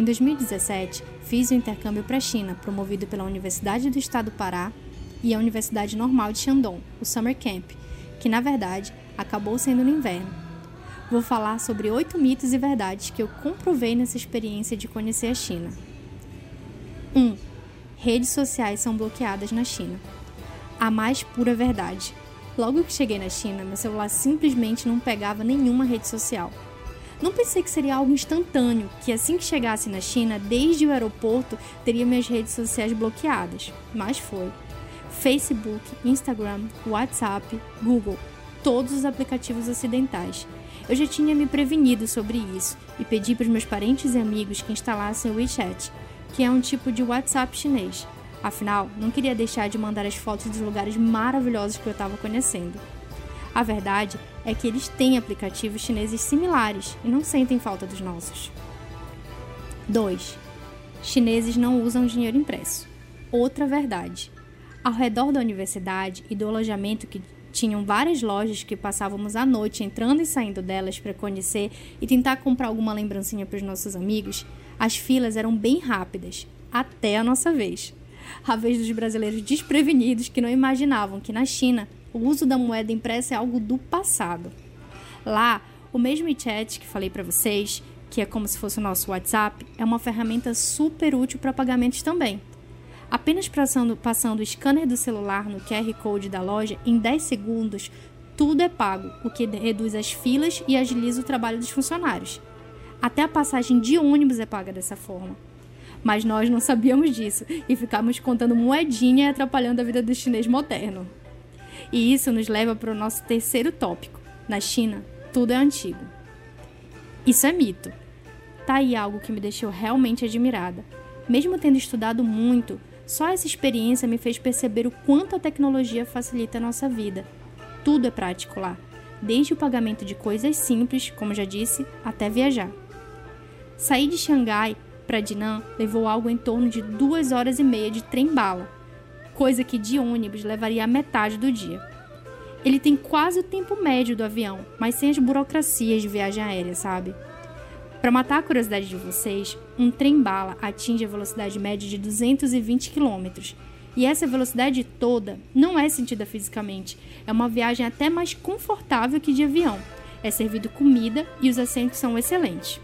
Em 2017, fiz o intercâmbio para a China, promovido pela Universidade do Estado do Pará e a Universidade Normal de Shandong, o Summer Camp, que na verdade acabou sendo no inverno. Vou falar sobre oito mitos e verdades que eu comprovei nessa experiência de conhecer a China. 1. Um, redes sociais são bloqueadas na China. A mais pura verdade. Logo que cheguei na China, meu celular simplesmente não pegava nenhuma rede social. Não pensei que seria algo instantâneo, que assim que chegasse na China, desde o aeroporto, teria minhas redes sociais bloqueadas. Mas foi. Facebook, Instagram, WhatsApp, Google, todos os aplicativos ocidentais. Eu já tinha me prevenido sobre isso e pedi para os meus parentes e amigos que instalassem o WeChat, que é um tipo de WhatsApp chinês. Afinal, não queria deixar de mandar as fotos dos lugares maravilhosos que eu estava conhecendo. A verdade é que eles têm aplicativos chineses similares e não sentem falta dos nossos. 2. Chineses não usam dinheiro impresso. Outra verdade. Ao redor da universidade e do alojamento que tinham várias lojas que passávamos a noite entrando e saindo delas para conhecer e tentar comprar alguma lembrancinha para os nossos amigos, as filas eram bem rápidas, até a nossa vez. A vez dos brasileiros desprevenidos que não imaginavam que na China o uso da moeda impressa é algo do passado. Lá, o mesmo chat que falei para vocês, que é como se fosse o nosso WhatsApp, é uma ferramenta super útil para pagamentos também. Apenas passando, passando o scanner do celular no QR Code da loja, em 10 segundos, tudo é pago, o que reduz as filas e agiliza o trabalho dos funcionários. Até a passagem de ônibus é paga dessa forma. Mas nós não sabíamos disso e ficávamos contando moedinha e atrapalhando a vida do chinês moderno. E isso nos leva para o nosso terceiro tópico. Na China, tudo é antigo. Isso é mito. Tá aí algo que me deixou realmente admirada. Mesmo tendo estudado muito, só essa experiência me fez perceber o quanto a tecnologia facilita a nossa vida. Tudo é prático lá, desde o pagamento de coisas simples, como já disse, até viajar. Sair de Xangai para Dinan levou algo em torno de duas horas e meia de trem-bala coisa que de ônibus levaria a metade do dia. Ele tem quase o tempo médio do avião, mas sem as burocracias de viagem aérea, sabe? Para matar a curiosidade de vocês, um trem-bala atinge a velocidade média de 220 km. E essa velocidade toda não é sentida fisicamente, é uma viagem até mais confortável que de avião. É servido comida e os assentos são excelentes.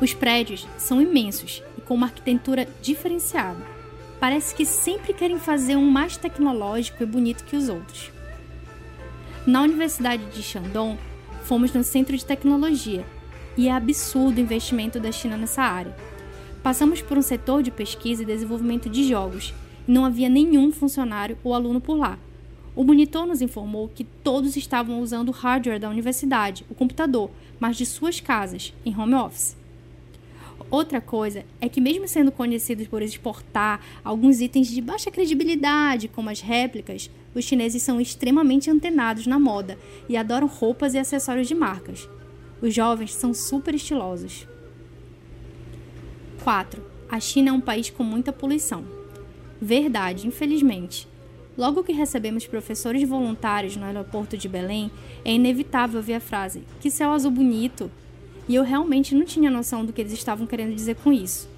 Os prédios são imensos e com uma arquitetura diferenciada parece que sempre querem fazer um mais tecnológico e bonito que os outros. Na Universidade de Shandong, fomos no Centro de Tecnologia e é absurdo o investimento da China nessa área. Passamos por um setor de pesquisa e desenvolvimento de jogos e não havia nenhum funcionário ou aluno por lá. O monitor nos informou que todos estavam usando o hardware da universidade, o computador, mas de suas casas, em home office. Outra coisa é que, mesmo sendo conhecidos por exportar alguns itens de baixa credibilidade, como as réplicas, os chineses são extremamente antenados na moda e adoram roupas e acessórios de marcas. Os jovens são super estilosos. 4. A China é um país com muita poluição. Verdade, infelizmente. Logo que recebemos professores voluntários no aeroporto de Belém, é inevitável ver a frase: Que céu azul bonito! E eu realmente não tinha noção do que eles estavam querendo dizer com isso.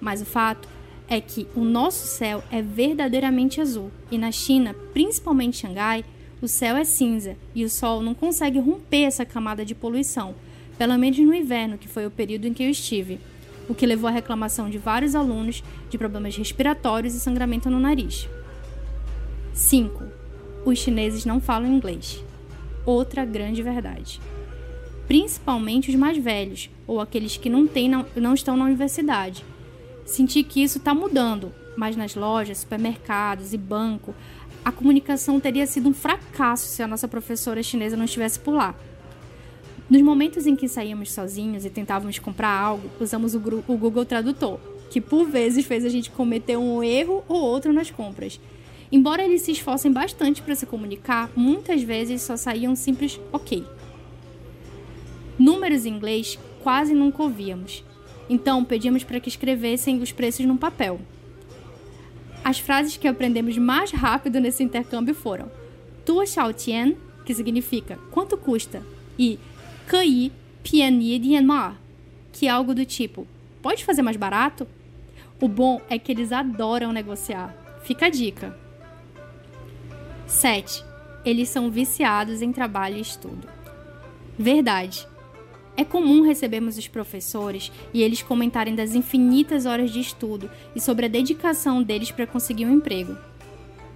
Mas o fato é que o nosso céu é verdadeiramente azul e na China, principalmente em Xangai, o céu é cinza e o sol não consegue romper essa camada de poluição, pelo menos no inverno, que foi o período em que eu estive, o que levou à reclamação de vários alunos de problemas respiratórios e sangramento no nariz. 5. Os chineses não falam inglês. Outra grande verdade principalmente os mais velhos ou aqueles que não, têm, não, não estão na universidade. Senti que isso está mudando, mas nas lojas, supermercados e banco, a comunicação teria sido um fracasso se a nossa professora chinesa não estivesse por lá. Nos momentos em que saíamos sozinhos e tentávamos comprar algo, usamos o, Google Tradutor, que por vezes fez a gente cometer um erro ou outro nas compras. Embora eles se esforcem bastante para se comunicar, muitas vezes só saíam simples ok. Números em inglês quase nunca ouvíamos, então pedíamos para que escrevessem os preços num papel. As frases que aprendemos mais rápido nesse intercâmbio foram Tua Xiaotian, que significa quanto custa, e Kei Piani Dianma, que é algo do tipo Pode fazer mais barato? O bom é que eles adoram negociar. Fica a dica. 7. Eles são viciados em trabalho e estudo. Verdade. É comum recebermos os professores e eles comentarem das infinitas horas de estudo e sobre a dedicação deles para conseguir um emprego.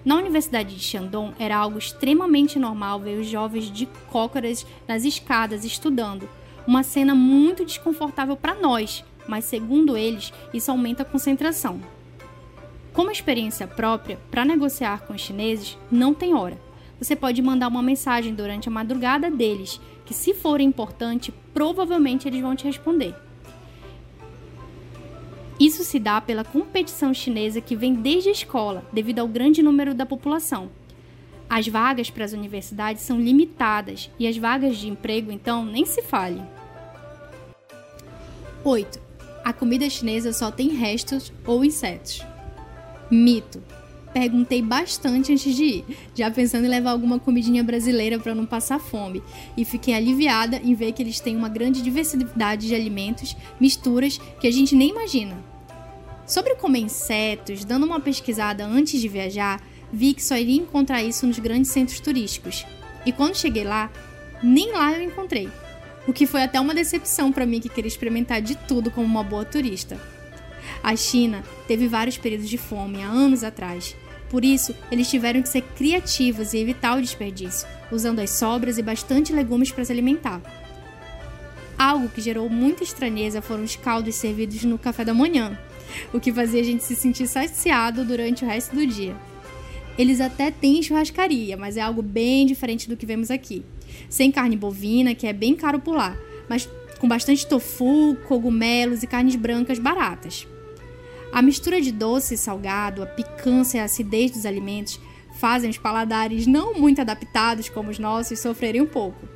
Na Universidade de Shandong era algo extremamente normal ver os jovens de cócoras nas escadas estudando, uma cena muito desconfortável para nós, mas segundo eles, isso aumenta a concentração. Como experiência própria, para negociar com os chineses, não tem hora. Você pode mandar uma mensagem durante a madrugada deles, que se for importante, provavelmente eles vão te responder. Isso se dá pela competição chinesa que vem desde a escola, devido ao grande número da população. As vagas para as universidades são limitadas e as vagas de emprego, então, nem se fale. 8. A comida chinesa só tem restos ou insetos. Mito. Perguntei bastante antes de ir, já pensando em levar alguma comidinha brasileira para não passar fome, e fiquei aliviada em ver que eles têm uma grande diversidade de alimentos, misturas que a gente nem imagina. Sobre comer insetos, dando uma pesquisada antes de viajar, vi que só iria encontrar isso nos grandes centros turísticos. E quando cheguei lá, nem lá eu encontrei. O que foi até uma decepção para mim que queria experimentar de tudo como uma boa turista. A China teve vários períodos de fome há anos atrás por isso, eles tiveram que ser criativos e evitar o desperdício, usando as sobras e bastante legumes para se alimentar. Algo que gerou muita estranheza foram os caldos servidos no café da manhã, o que fazia a gente se sentir saciado durante o resto do dia. Eles até têm churrascaria, mas é algo bem diferente do que vemos aqui. Sem carne bovina, que é bem caro por lá, mas com bastante tofu, cogumelos e carnes brancas baratas. A mistura de doce e salgado, a picância e a acidez dos alimentos fazem os paladares não muito adaptados como os nossos sofrerem um pouco.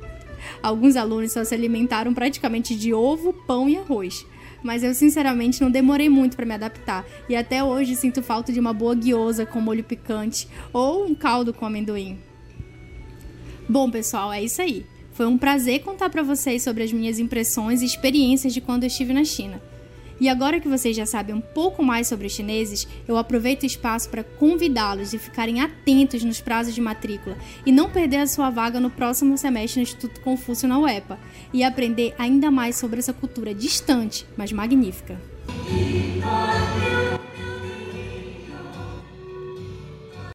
Alguns alunos só se alimentaram praticamente de ovo, pão e arroz. Mas eu sinceramente não demorei muito para me adaptar e até hoje sinto falta de uma boa guiosa com molho picante ou um caldo com amendoim. Bom, pessoal, é isso aí. Foi um prazer contar para vocês sobre as minhas impressões e experiências de quando eu estive na China. E agora que vocês já sabem um pouco mais sobre os chineses, eu aproveito o espaço para convidá-los a ficarem atentos nos prazos de matrícula e não perder a sua vaga no próximo semestre no Instituto Confúcio na UEPA e aprender ainda mais sobre essa cultura distante, mas magnífica.